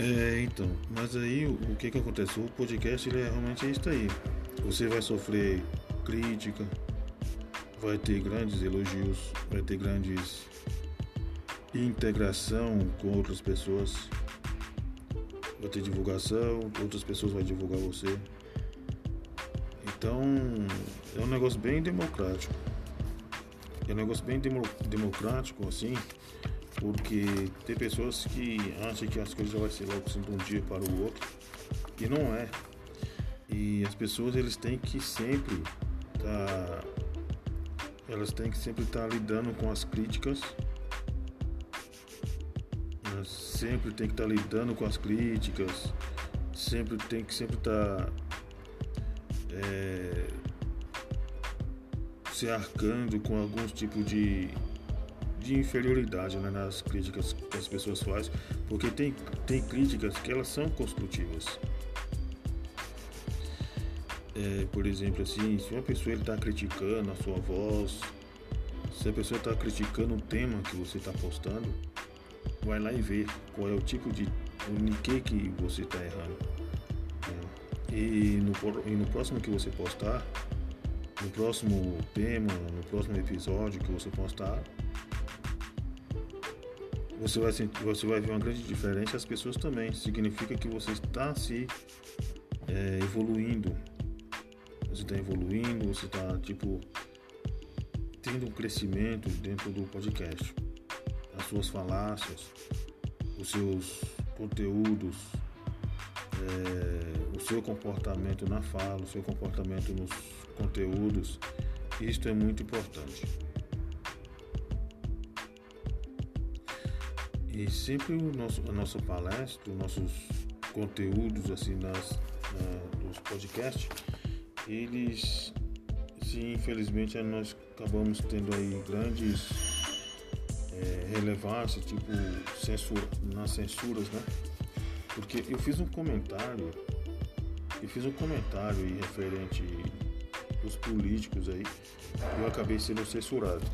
É, então, mas aí o, que que acontece? O podcast ele é realmente isso aí. Você vai sofrer crítica, vai ter grandes elogios, vai ter grandes integração com outras pessoas, vai ter divulgação, outras pessoas vão divulgar você. Então é um negócio bem democrático. É um negócio bem demo, democrático assim, porque tem pessoas que acham que as coisas vai ser logo assim de um dia para o outro e não é. E as pessoas eles têm que sempre tá elas têm que sempre estar tá lidando com as críticas. Elas sempre tem que estar tá lidando com as críticas. Sempre tem que sempre estar tá, é, se arcando com alguns tipos de de inferioridade né, nas críticas que as pessoas fazem, porque tem, tem críticas que elas são construtivas. É, por exemplo, assim, se uma pessoa está criticando a sua voz, se a pessoa está criticando um tema que você está postando, vai lá e vê qual é o tipo de o que você está errando. É. E, no, e no próximo que você postar, no próximo tema, no próximo episódio que você postar, você vai, sentir, você vai ver uma grande diferença as pessoas também. Significa que você está se é, evoluindo. Você está evoluindo, você está tipo tendo um crescimento dentro do podcast. As suas falácias, os seus conteúdos, é, o seu comportamento na fala, o seu comportamento nos conteúdos. Isto é muito importante. E sempre o nosso, a nossa palestra, os nossos conteúdos assim nas, na, nos podcasts, eles se infelizmente nós acabamos tendo aí grandes é, relevâncias, tipo censura, nas censuras, né? Porque eu fiz um comentário, eu fiz um comentário referente aos políticos aí, eu acabei sendo censurado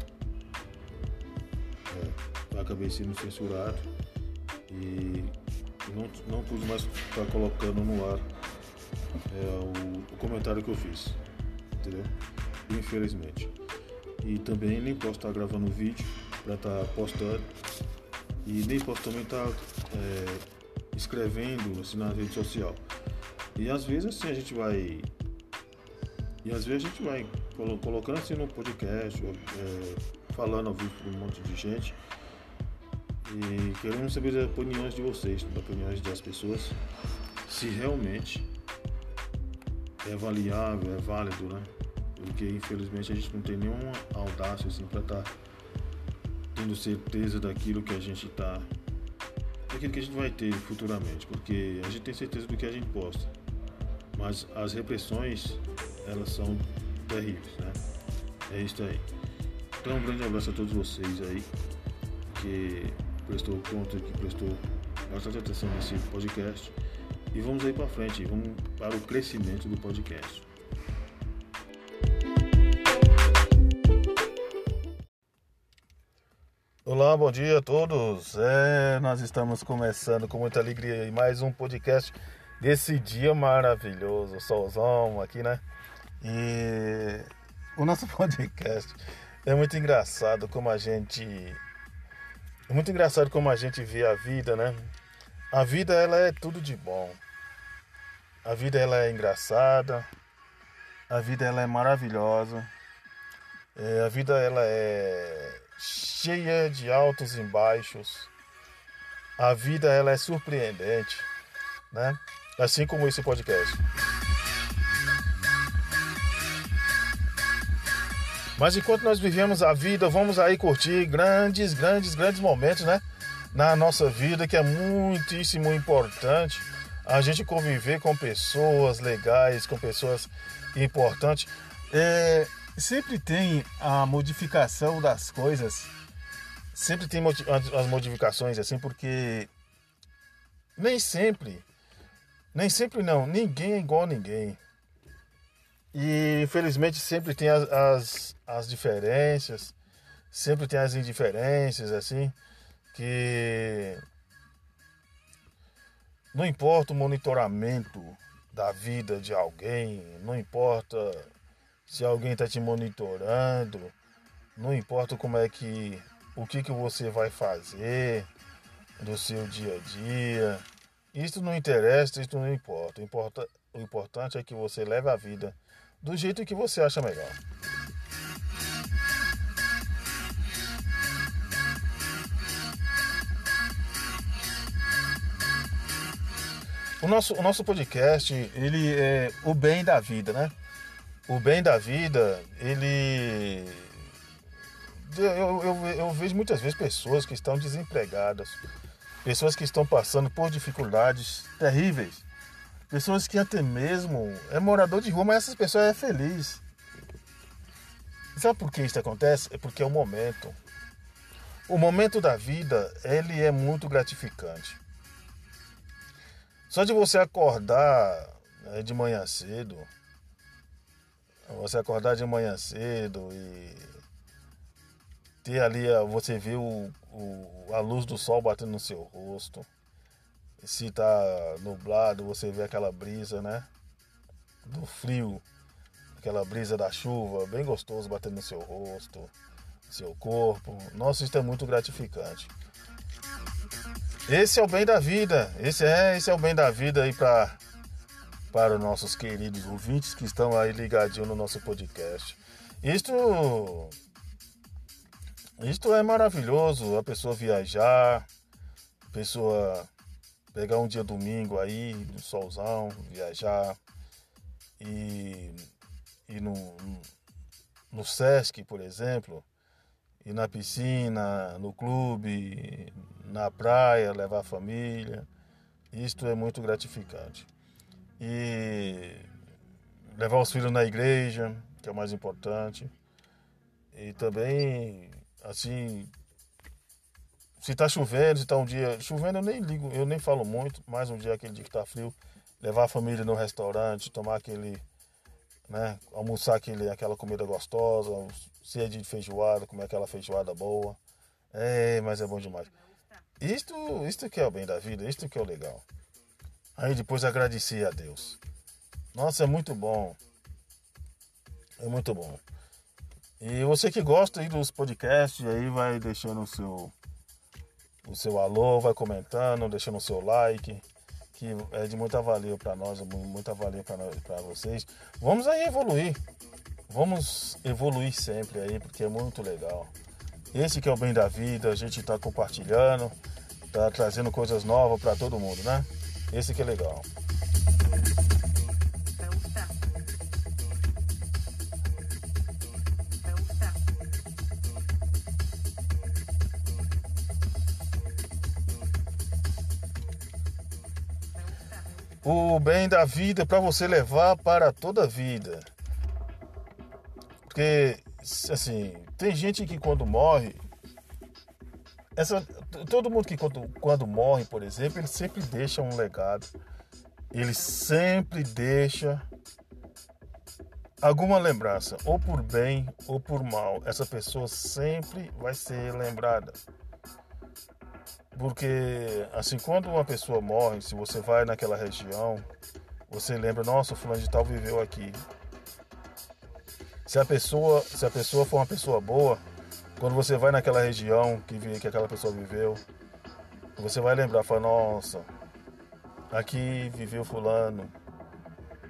acabei sendo censurado e não, não pude mais estar colocando no ar é, o, o, comentário que eu fiz, entendeu? Infelizmente. E também nem posso estar gravando vídeo para estar postando e nem posso também estar é, escrevendo assim, na rede social. E às vezes assim a gente vai. E às vezes a gente vai colocando assim no podcast, é, falando ao vivo para um monte de gente. E queremos saber as opiniões de vocês, as opiniões das pessoas, se realmente é avaliável, é válido, né? Porque infelizmente a gente não tem nenhuma audácia assim para estar tá tendo certeza daquilo que a gente está, daquilo que a gente vai ter futuramente, porque a gente tem certeza do que a gente posta, mas as repressões elas são terríveis, né? É isso aí. Então um grande abraço a todos vocês aí que prestou conta, que prestou bastante atenção nesse podcast. E vamos aí para frente, vamos para o crescimento do podcast. Olá, bom dia a todos. É, nós estamos começando com muita alegria mais um podcast desse dia maravilhoso, solzão aqui, né? E o nosso podcast é muito engraçado como a gente muito engraçado como a gente vê a vida, né? A vida ela é tudo de bom. A vida ela é engraçada. A vida ela é maravilhosa. É, a vida ela é cheia de altos e baixos. A vida ela é surpreendente, né? Assim como esse podcast. Mas enquanto nós vivemos a vida, vamos aí curtir grandes, grandes, grandes momentos, né? Na nossa vida, que é muitíssimo importante a gente conviver com pessoas legais, com pessoas importantes. É, sempre tem a modificação das coisas, sempre tem as modificações assim, porque nem sempre, nem sempre não, ninguém é igual a ninguém. E infelizmente sempre tem as, as, as diferenças, sempre tem as indiferenças, assim, que Não importa o monitoramento da vida de alguém, não importa se alguém está te monitorando, não importa como é que o que, que você vai fazer do seu dia a dia. Isso não interessa, isso não importa. O, importa, o importante é que você leve a vida do jeito que você acha melhor. O nosso, o nosso podcast, ele é o bem da vida, né? O bem da vida, ele. Eu, eu, eu vejo muitas vezes pessoas que estão desempregadas, pessoas que estão passando por dificuldades terríveis, pessoas que até mesmo é morador de rua, mas essas pessoas é feliz. Sabe por que isso acontece? É porque é o momento. O momento da vida, ele é muito gratificante. Só de você acordar né, de manhã cedo, você acordar de manhã cedo e ter ali, você ver o, o, a luz do sol batendo no seu rosto. Se tá nublado, você vê aquela brisa, né? Do frio, aquela brisa da chuva, bem gostoso batendo no seu rosto, seu corpo. Nossa, isso é muito gratificante. Esse é o bem da vida. Esse é, esse é o bem da vida aí para para os nossos queridos ouvintes que estão aí ligadinhos no nosso podcast. Isto isto é maravilhoso, a pessoa viajar, a pessoa pegar um dia domingo aí, no solzão, viajar e ir no, no Sesc, por exemplo, ir na piscina, no clube, na praia, levar a família. Isto é muito gratificante. E levar os filhos na igreja, que é o mais importante. E também, assim, se está chovendo, se está um dia. Chovendo eu nem ligo, eu nem falo muito, mais um dia aquele dia que está frio, levar a família no restaurante, tomar aquele. Né, almoçar aquele, aquela comida gostosa, se é de feijoada, comer aquela feijoada boa. É, mas é bom demais. Isto, isto que é o bem da vida, isto que é o legal. Aí depois agradecer a Deus. Nossa, é muito bom. É muito bom. E você que gosta aí dos podcasts, aí vai deixando o seu o seu alô, vai comentando, deixando o seu like, que é de muita valia para nós, muita valia para vocês. Vamos aí evoluir. Vamos evoluir sempre aí, porque é muito legal. Esse que é o bem da vida, a gente está compartilhando, está trazendo coisas novas para todo mundo, né? Esse que é legal. O bem da vida é para você levar para toda a vida. Porque, assim, tem gente que quando morre, essa, todo mundo que quando, quando morre, por exemplo, ele sempre deixa um legado. Ele sempre deixa alguma lembrança, ou por bem ou por mal. Essa pessoa sempre vai ser lembrada. Porque, assim, quando uma pessoa morre, se você vai naquela região, você lembra, nossa, o fulano de tal viveu aqui. Se a pessoa, se a pessoa for uma pessoa boa, quando você vai naquela região que, que aquela pessoa viveu, você vai lembrar, fala, nossa, aqui viveu fulano,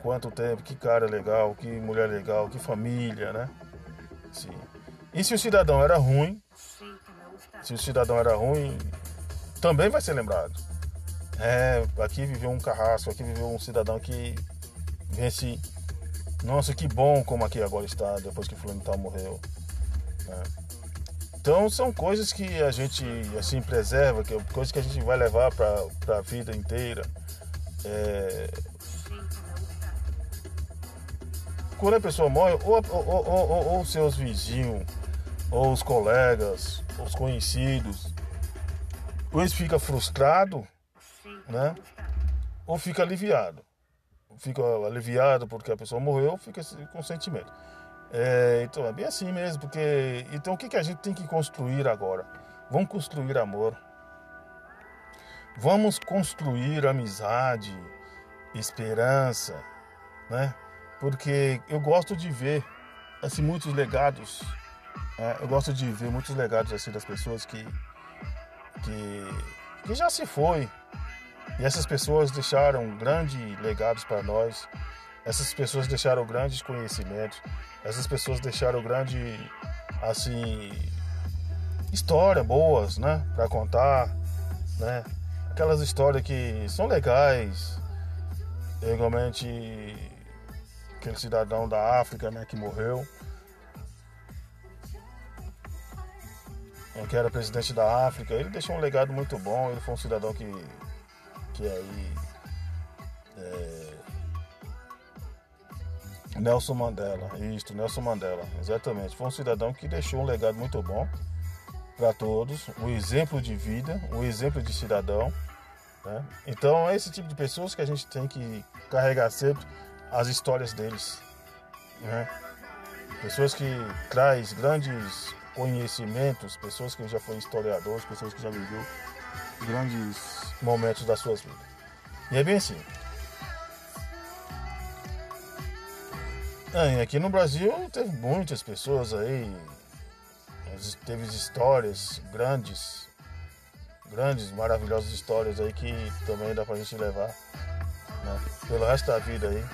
quanto tempo, que cara legal, que mulher legal, que família, né? Sim. E se o cidadão era ruim, se o cidadão era ruim, também vai ser lembrado. É, aqui viveu um carrasco, aqui viveu um cidadão que vence nossa, que bom como aqui agora está, depois que fulano tal morreu. Né? Então são coisas que a gente assim preserva, que é coisas que a gente vai levar para a vida inteira. É... Quando a pessoa morre, ou, ou, ou, ou, seus vizinhos, ou os colegas, os conhecidos, ou eles ficam frustrados, né? Ou fica aliviado fica aliviado porque a pessoa morreu, fica com sentimento. É, então é bem assim mesmo, porque então o que, que a gente tem que construir agora? Vamos construir amor. Vamos construir amizade, esperança, né? Porque eu gosto de ver assim muitos legados. Né? Eu gosto de ver muitos legados assim das pessoas que que que já se foi. E essas pessoas deixaram grandes legados para nós. Essas pessoas deixaram grandes conhecimentos. Essas pessoas deixaram grande assim histórias boas, né, para contar, né? Aquelas histórias que são legais. Igualmente aquele cidadão da África, né, que morreu. Que era presidente da África, ele deixou um legado muito bom. Ele foi um cidadão que, que aí é, Nelson Mandela, isto, Nelson Mandela, exatamente. Foi um cidadão que deixou um legado muito bom para todos, um exemplo de vida, um exemplo de cidadão. Né? Então é esse tipo de pessoas que a gente tem que carregar sempre as histórias deles. Né? Pessoas que traz grandes conhecimentos, pessoas que já foram historiadores, pessoas que já viveu grandes momentos das suas vidas. E é bem assim. É, aqui no Brasil teve muitas pessoas aí teve histórias grandes, grandes, maravilhosas histórias aí que também dá pra gente levar né, pelo resto da vida aí.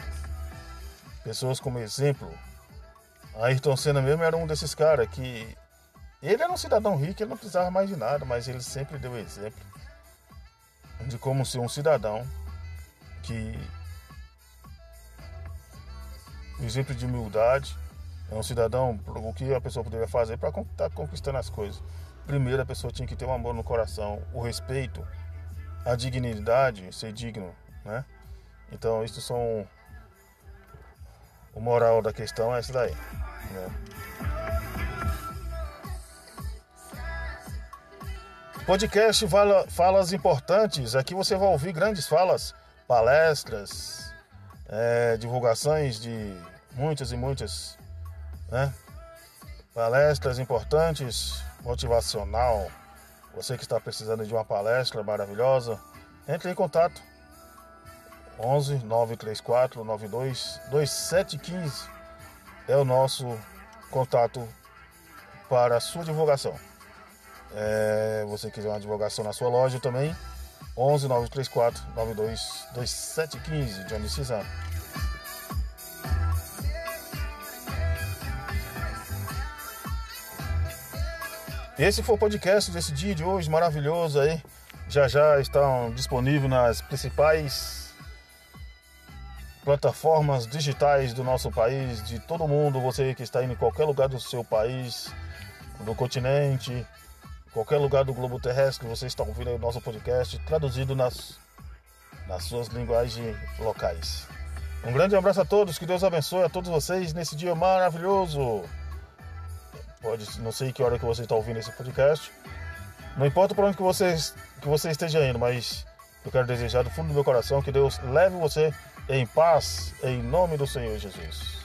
Pessoas como exemplo. Ayrton Senna mesmo era um desses caras que. Ele era um cidadão rico, ele não precisava mais de nada, mas ele sempre deu exemplo de como ser um cidadão que. Um exemplo de humildade, é um cidadão, o que a pessoa poderia fazer para estar tá conquistando as coisas? Primeiro, a pessoa tinha que ter um amor no coração, o respeito, a dignidade, ser digno, né? Então, isso são. O moral da questão é isso daí. Né? Podcast fala, Falas Importantes. Aqui você vai ouvir grandes falas, palestras, é, divulgações de muitas e muitas né? Palestras importantes, motivacional. Você que está precisando de uma palestra maravilhosa, entre em contato. 11 934 92 2715 é o nosso contato para a sua divulgação. É, você quiser uma divulgação na sua loja também, 11 934 92 2715 Johnny Cisano. Esse foi o podcast desse dia de hoje, maravilhoso aí. Já já estão disponíveis nas principais plataformas digitais do nosso país, de todo mundo, você que está em qualquer lugar do seu país, do continente, qualquer lugar do globo terrestre, você está ouvindo o nosso podcast traduzido nas, nas suas linguagens locais. Um grande abraço a todos, que Deus abençoe a todos vocês nesse dia maravilhoso. Pode, não sei que hora que você está ouvindo esse podcast. Não importa para onde que você, que você esteja indo, mas eu quero desejar do fundo do meu coração que Deus leve você em paz, em nome do Senhor Jesus.